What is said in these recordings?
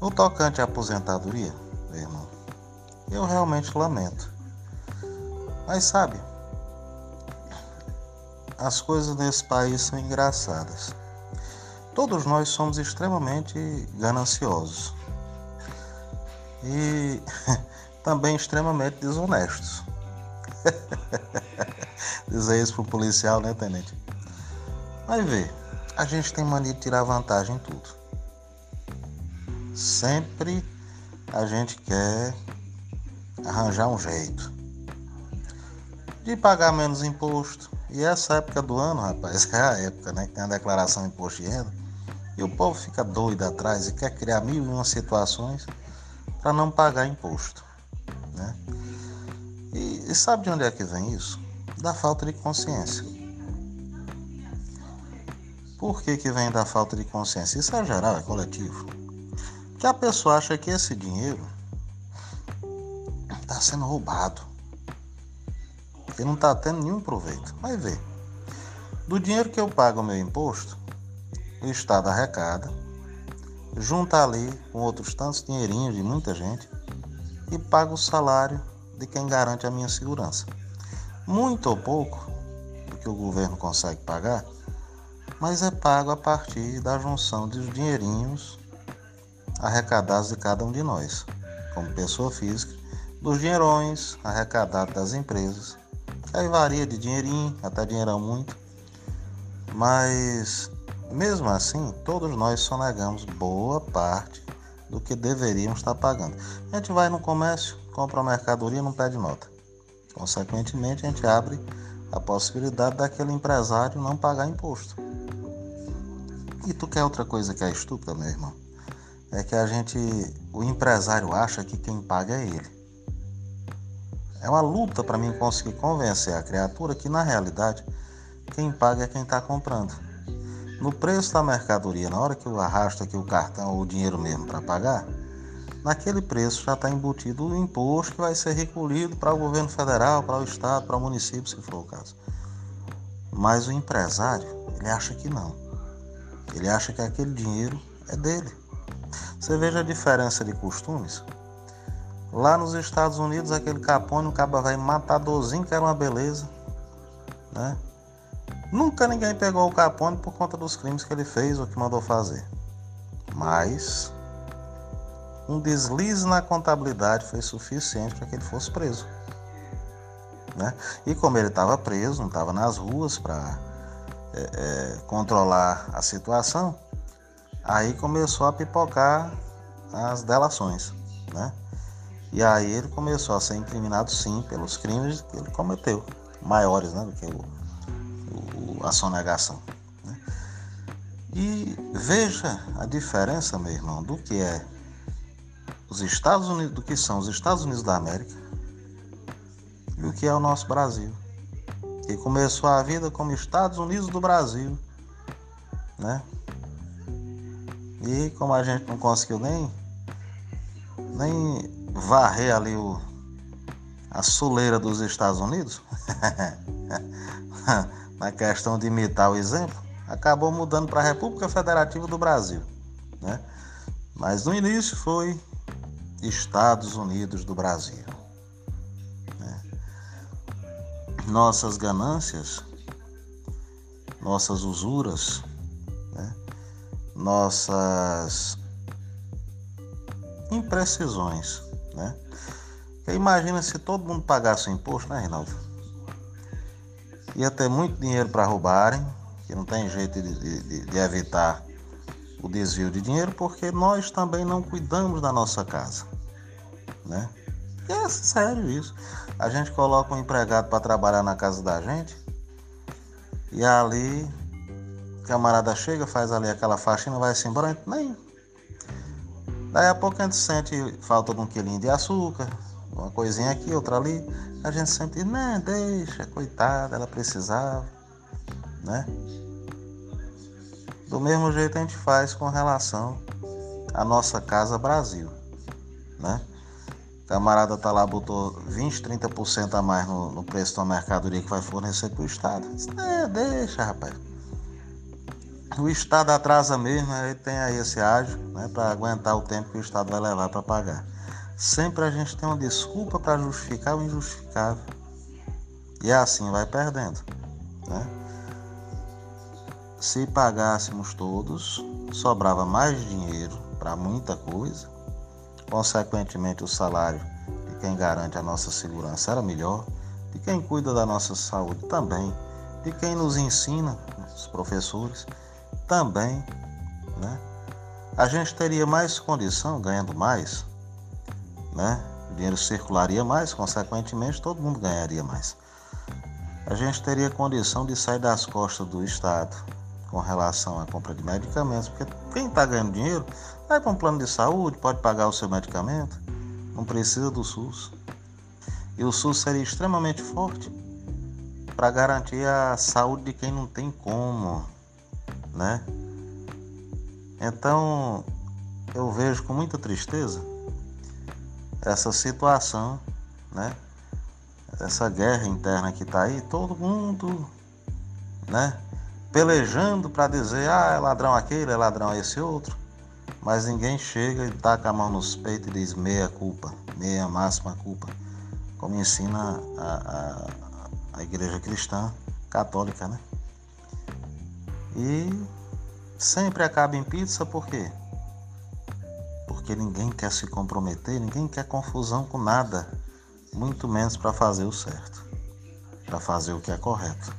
No tocante à aposentadoria, meu irmão, eu realmente lamento. Mas sabe, as coisas nesse país são engraçadas. Todos nós somos extremamente gananciosos e também extremamente desonestos. Dizer isso pro policial, né, tenente? Mas vê, a gente tem mania de tirar vantagem em tudo. Sempre a gente quer arranjar um jeito de pagar menos imposto. E essa época do ano, rapaz, é a época né, que tem a declaração de imposto de renda. E o povo fica doido atrás e quer criar mil e uma situações para não pagar imposto. Né? E, e sabe de onde é que vem isso? Da falta de consciência. Por que, que vem da falta de consciência? Isso é geral, é coletivo. Que a pessoa acha que esse dinheiro está sendo roubado. Que não está tendo nenhum proveito. Vai ver. Do dinheiro que eu pago o meu imposto, o Estado arrecada, junta ali com outros tantos dinheirinhos de muita gente e paga o salário de quem garante a minha segurança. Muito ou pouco do que o governo consegue pagar, mas é pago a partir da junção dos dinheirinhos arrecadados de cada um de nós, como pessoa física, dos dinheirões arrecadados das empresas. Aí varia de dinheirinho até dinheirão muito, mas mesmo assim, todos nós sonegamos boa parte do que deveríamos estar pagando. A gente vai no comércio, compra mercadoria e não pede nota. Consequentemente, a gente abre a possibilidade daquele empresário não pagar imposto. E tu quer outra coisa que é estúpida, meu irmão? É que a gente, o empresário acha que quem paga é ele. É uma luta para mim conseguir convencer a criatura que na realidade quem paga é quem está comprando. No preço da mercadoria, na hora que eu arrasto aqui o cartão ou o dinheiro mesmo para pagar, naquele preço já está embutido o imposto que vai ser recolhido para o governo federal, para o estado, para o município, se for o caso. Mas o empresário, ele acha que não. Ele acha que aquele dinheiro é dele. Você veja a diferença de costumes. Lá nos Estados Unidos, aquele capone, o cabo vai matadorzinho, que era uma beleza, né? Nunca ninguém pegou o Capone por conta dos crimes que ele fez ou que mandou fazer. Mas um deslize na contabilidade foi suficiente para que ele fosse preso. Né? E como ele estava preso, não estava nas ruas para é, é, controlar a situação, aí começou a pipocar as delações. Né? E aí ele começou a ser incriminado sim pelos crimes que ele cometeu, maiores né, do que o a sonegação. Né? E veja a diferença, meu irmão, do que é os Estados Unidos, do que são os Estados Unidos da América e o que é o nosso Brasil. Que começou a vida como Estados Unidos do Brasil, né? E como a gente não conseguiu nem nem varrer ali o, a soleira dos Estados Unidos, na questão de imitar o exemplo, acabou mudando para a República Federativa do Brasil. Né? Mas no início foi Estados Unidos do Brasil. Né? Nossas ganâncias, nossas usuras? Nossas imprecisões. Né? imagina se todo mundo pagasse imposto, né, Reinaldo? ia ter muito dinheiro para roubarem, que não tem jeito de, de, de, evitar o desvio de dinheiro, porque nós também não cuidamos da nossa casa. Né? E é sério isso. A gente coloca um empregado para trabalhar na casa da gente e ali camarada chega, faz ali aquela faxina, vai se embora, nem. Daí a pouco a gente sente falta de um quilinho de açúcar, uma coisinha aqui, outra ali. A gente sempre não, deixa, coitada, ela precisava, né? Do mesmo jeito a gente faz com relação à nossa casa Brasil, né? Camarada tá lá, botou 20, 30% a mais no, no preço da mercadoria que vai fornecer para o Estado. É, deixa, rapaz. O Estado atrasa mesmo, ele tem aí esse ágio né, para aguentar o tempo que o Estado vai levar para pagar. Sempre a gente tem uma desculpa para justificar o injustificável. E assim vai perdendo. Né? Se pagássemos todos, sobrava mais dinheiro para muita coisa. Consequentemente, o salário de quem garante a nossa segurança era melhor, de quem cuida da nossa saúde também, de quem nos ensina, os professores também, né? A gente teria mais condição, ganhando mais, né? O dinheiro circularia mais, consequentemente todo mundo ganharia mais. A gente teria condição de sair das costas do Estado com relação à compra de medicamentos, porque quem está ganhando dinheiro vai para um plano de saúde, pode pagar o seu medicamento, não precisa do SUS. E o SUS seria extremamente forte para garantir a saúde de quem não tem como, né? Então, eu vejo com muita tristeza essa situação, né? Essa guerra interna que está aí, todo mundo, né? Pelejando para dizer, ah, é ladrão aquele, é ladrão esse outro, mas ninguém chega e taca a mão nos peitos e diz meia culpa, meia máxima culpa, como ensina a, a, a igreja cristã católica, né? E sempre acaba em pizza por quê? Porque ninguém quer se comprometer, ninguém quer confusão com nada, muito menos para fazer o certo, para fazer o que é correto.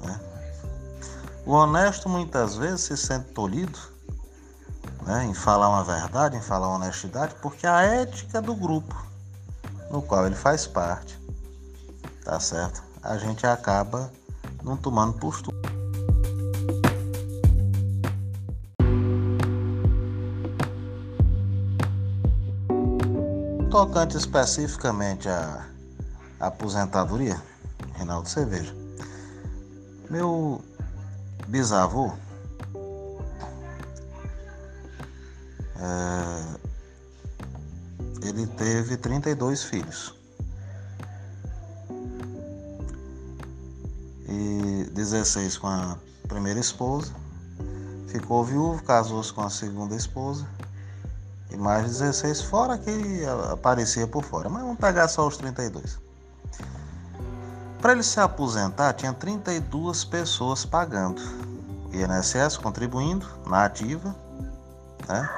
Né? O honesto muitas vezes se sente tolhido né, em falar uma verdade, em falar uma honestidade, porque a ética do grupo no qual ele faz parte, tá certo? A gente acaba não tomando postura. Tocante especificamente à aposentadoria, Reinaldo Cerveja, meu bisavô é, ele teve 32 filhos. E 16 com a primeira esposa, ficou viúvo, casou-se com a segunda esposa mais 16 fora que aparecia por fora. Mas vamos pegar só os 32. Para ele se aposentar, tinha 32 pessoas pagando. INSS contribuindo na ativa, né?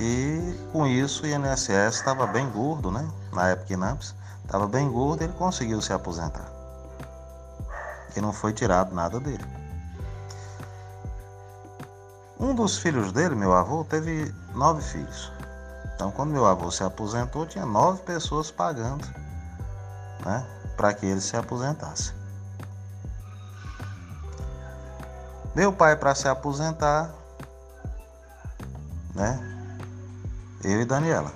E com isso o INSS estava bem gordo, né? Na época em Nampes, estava bem gordo ele conseguiu se aposentar. E não foi tirado nada dele. Um dos filhos dele, meu avô, teve nove filhos. Então, quando meu avô se aposentou, tinha nove pessoas pagando né, para que ele se aposentasse. Meu pai, para se aposentar, né, eu e Daniela.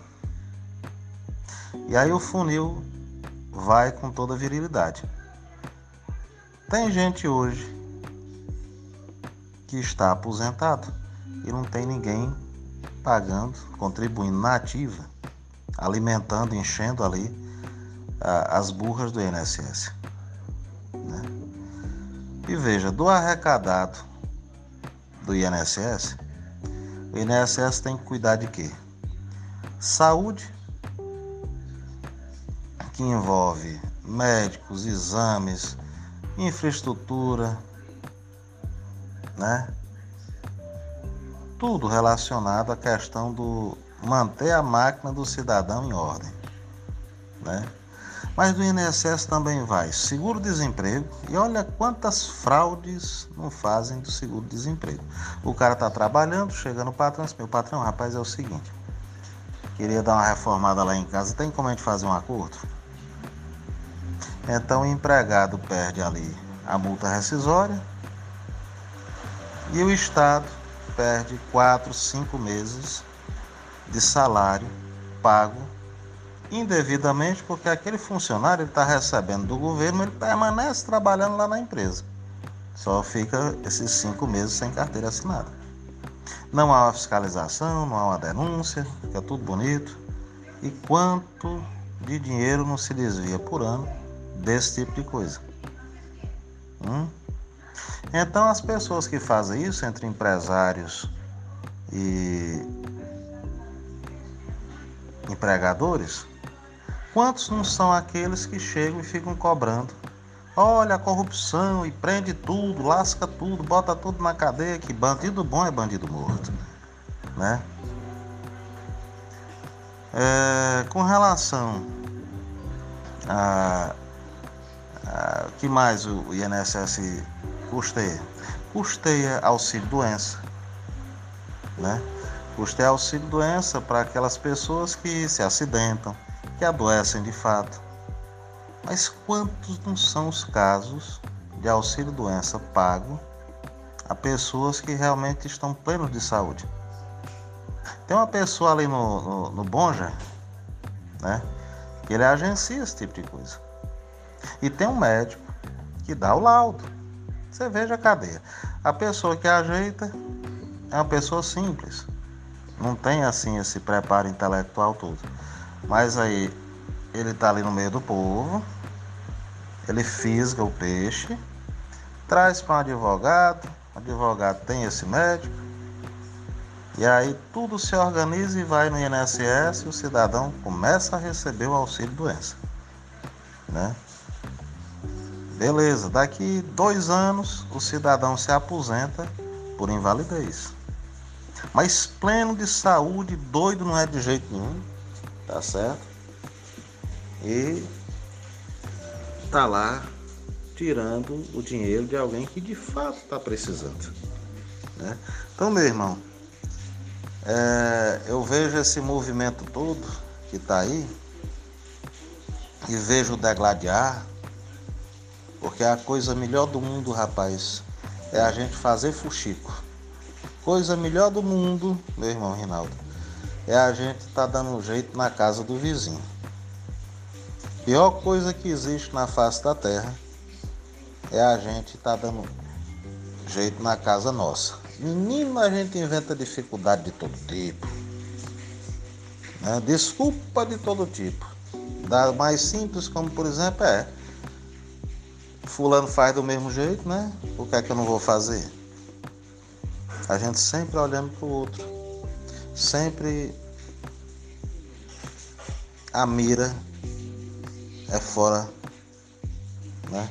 E aí o funil vai com toda virilidade. Tem gente hoje que está aposentado e não tem ninguém pagando, contribuindo na ativa, alimentando, enchendo ali as burras do INSS. Né? E veja, do arrecadado do INSS, o INSS tem que cuidar de quê? Saúde, que envolve médicos, exames, infraestrutura, né? Tudo relacionado à questão do manter a máquina do cidadão em ordem, né? Mas do INSS também vai seguro-desemprego e olha quantas fraudes não fazem do seguro-desemprego. O cara está trabalhando, chega no patrão, diz, meu patrão, rapaz, é o seguinte, queria dar uma reformada lá em casa, tem como a gente fazer um acordo? Então o empregado perde ali a multa rescisória, e o Estado perde quatro, cinco meses de salário pago indevidamente porque aquele funcionário está recebendo do governo, ele permanece trabalhando lá na empresa. Só fica esses cinco meses sem carteira assinada. Não há uma fiscalização, não há uma denúncia, fica tudo bonito. E quanto de dinheiro não se desvia por ano desse tipo de coisa? Hum? Então as pessoas que fazem isso entre empresários e empregadores, quantos não são aqueles que chegam e ficam cobrando? Olha a corrupção e prende tudo, lasca tudo, bota tudo na cadeia, que bandido bom é bandido morto, né? É, com relação a, a que mais o INSS custeia? Custeia auxílio doença, né? Custeia auxílio doença para aquelas pessoas que se acidentam, que adoecem de fato. Mas quantos não são os casos de auxílio doença pago a pessoas que realmente estão plenos de saúde? Tem uma pessoa ali no, no, no Bonja, né? Que ele agencia esse tipo de coisa. E tem um médico que dá o laudo. Você veja a cadeia. A pessoa que ajeita é uma pessoa simples. Não tem assim esse preparo intelectual todo. Mas aí ele está ali no meio do povo, ele fisga o peixe, traz para um advogado, o advogado tem esse médico, e aí tudo se organiza e vai no INSS e o cidadão começa a receber o auxílio doença. Né? Beleza, daqui dois anos o cidadão se aposenta por invalidez. Mas pleno de saúde, doido não é de jeito nenhum, tá certo? E tá lá tirando o dinheiro de alguém que de fato está precisando. Né? Então, meu irmão, é, eu vejo esse movimento todo que está aí e vejo o degladiar, porque a coisa melhor do mundo, rapaz, é a gente fazer fuxico. Coisa melhor do mundo, meu irmão Rinaldo, é a gente tá dando jeito na casa do vizinho. Pior coisa que existe na face da terra é a gente tá dando jeito na casa nossa. Menino, a gente inventa dificuldade de todo tipo. Né? Desculpa de todo tipo. Da mais simples, como por exemplo, é. Fulano faz do mesmo jeito, né? Por que é que eu não vou fazer? A gente sempre olhando para o outro. Sempre a mira é fora, né?